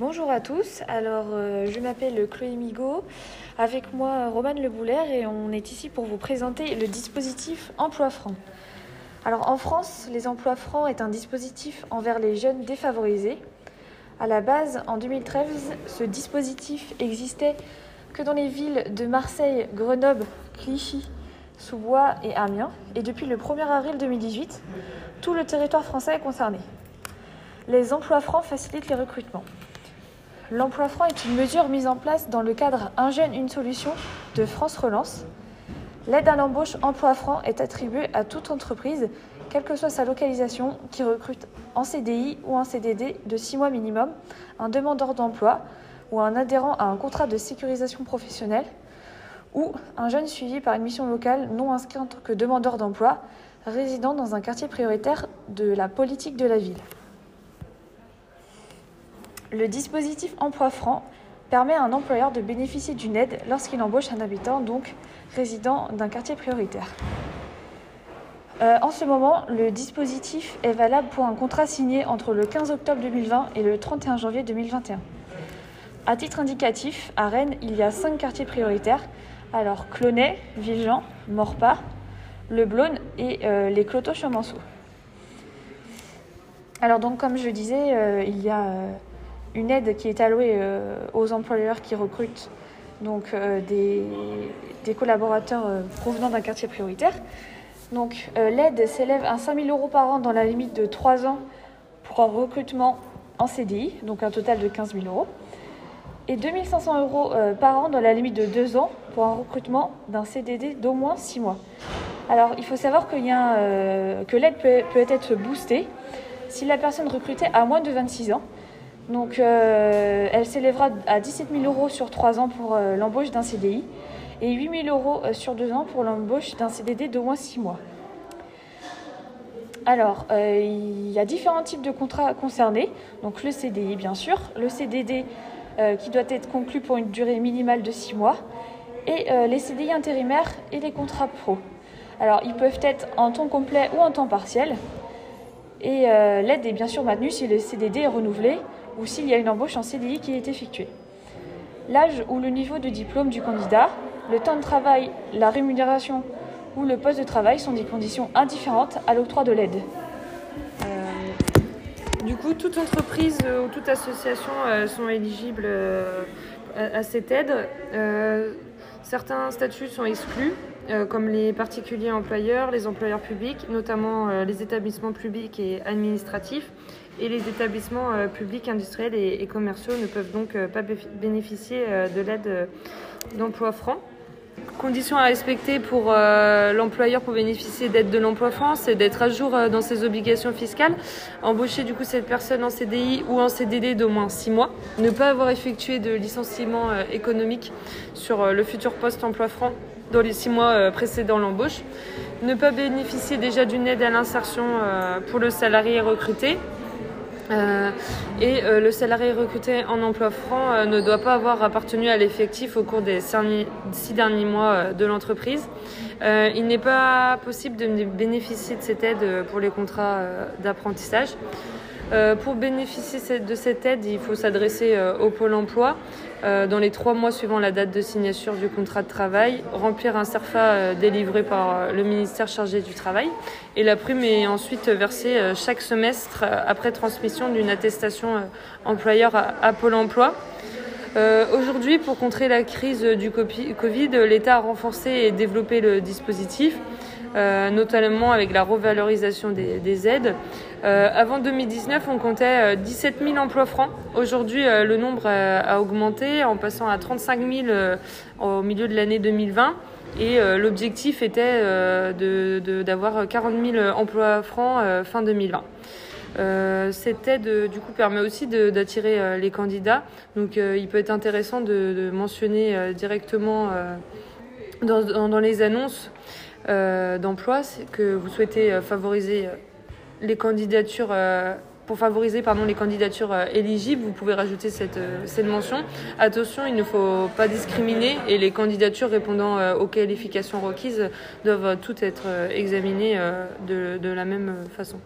Bonjour à tous, alors euh, je m'appelle Chloé Migaud, avec moi Romane Leboulaire et on est ici pour vous présenter le dispositif Emploi Franc. Alors en France, les emplois francs est un dispositif envers les jeunes défavorisés. À la base, en 2013, ce dispositif existait que dans les villes de Marseille, Grenoble, Clichy, Sous-Bois et Amiens. Et depuis le 1er avril 2018, tout le territoire français est concerné. Les emplois francs facilitent les recrutements. L'emploi franc est une mesure mise en place dans le cadre Un jeune, une solution de France Relance. L'aide à l'embauche emploi franc est attribuée à toute entreprise, quelle que soit sa localisation, qui recrute en CDI ou en CDD de 6 mois minimum, un demandeur d'emploi ou un adhérent à un contrat de sécurisation professionnelle, ou un jeune suivi par une mission locale non inscrit en tant que demandeur d'emploi, résidant dans un quartier prioritaire de la politique de la ville. Le dispositif Emploi Franc permet à un employeur de bénéficier d'une aide lorsqu'il embauche un habitant, donc résident d'un quartier prioritaire. Euh, en ce moment, le dispositif est valable pour un contrat signé entre le 15 octobre 2020 et le 31 janvier 2021. À titre indicatif, à Rennes, il y a cinq quartiers prioritaires, alors Clonay, Villejean, Morpas, Le Blône et euh, les Clotos-Chamanceau. Alors donc, comme je disais, euh, il y a une aide qui est allouée euh, aux employeurs qui recrutent euh, des, collaborateurs euh, provenant d'un quartier prioritaire. L'aide s'élève à 5 000 euros par an dans la limite de 3 ans pour un recrutement en CDI, donc un total de 15 000 euros, et 2 500 euros par an dans la limite de 2 ans pour un recrutement d'un CDD d'au moins 6 mois. Alors il faut savoir que, l'aide peut être boostée si la personne recrutée a moins de 26 ans donc, euh, elle s'élèvera à 17 000 euros sur 3 ans pour euh, l'embauche d'un CDI et 8 000 euros euh, sur 2 ans pour l'embauche d'un CDD d'au moins 6 mois. Alors, il y a différents types de contrats concernés. Donc, le CDI, bien sûr, le CDD qui doit être conclu pour une durée minimale de 6 mois, et les CDI intérimaires et les contrats pro. Alors, ils peuvent être en temps complet ou en temps partiel. Et l'aide est bien sûr maintenue si le CDD est renouvelé ou s'il y a une embauche en CDI qui est effectuée. L'âge ou le niveau de diplôme du candidat, le temps de travail, la rémunération ou le poste de travail sont des conditions indifférentes à l'octroi de l'aide. Euh, du coup, toute entreprise ou toute association euh, sont éligibles euh, à, cette aide. certains statuts sont exclus, comme les particuliers employeurs, les employeurs publics, notamment les établissements publics et administratifs, et les établissements euh, publics, industriels et, commerciaux ne peuvent donc euh, pas bénéficier euh, de l'aide d'emploi franc. Conditions à respecter pour l'employeur pour bénéficier d'aide de l'emploi franc, c'est d'être à jour dans ses obligations fiscales, embaucher du coup cette personne en CDI ou en CDD d'au moins 6 mois, ne pas avoir effectué de licenciement économique sur le futur poste emploi franc dans les 6 mois précédant l'embauche, ne pas bénéficier déjà d'une aide à l'insertion pour le salarié recruté, euh, et euh, le salarié recruté en emploi franc euh, ne doit pas avoir appartenu à l'effectif au cours des six derniers mois de l'entreprise. il n'est pas possible de bénéficier de cette aide pour les contrats d'apprentissage. Euh, pour bénéficier de cette aide, il faut s'adresser euh, au pôle emploi euh, dans les trois mois suivant la date de signature du contrat de travail, remplir un CERFA délivré par le ministère chargé du travail et la prime est ensuite versée chaque semestre après transmission d'une attestation employeur à, Pôle emploi. Aujourd'hui, pour contrer la crise du Covid, l'État a renforcé et développé le dispositif. Euh, notamment avec la revalorisation des, aides. Euh, avant 2019, on comptait 17 euh, 000 emplois francs. Aujourd'hui, le nombre a, augmenté en passant à 35 000 au milieu de l'année 2020. Et l'objectif était d'avoir 40 000 emplois francs fin 2020. cette aide du coup permet aussi d'attirer les candidats. Donc il peut être intéressant de, mentionner directement dans, dans, les annonces euh, d'emploi, que vous souhaitez euh, favoriser euh, les candidatures pour favoriser pardon, les candidatures éligibles, vous pouvez rajouter cette, mention. Attention, il ne faut pas discriminer et les candidatures répondant aux qualifications requises doivent toutes être examinées de la même façon.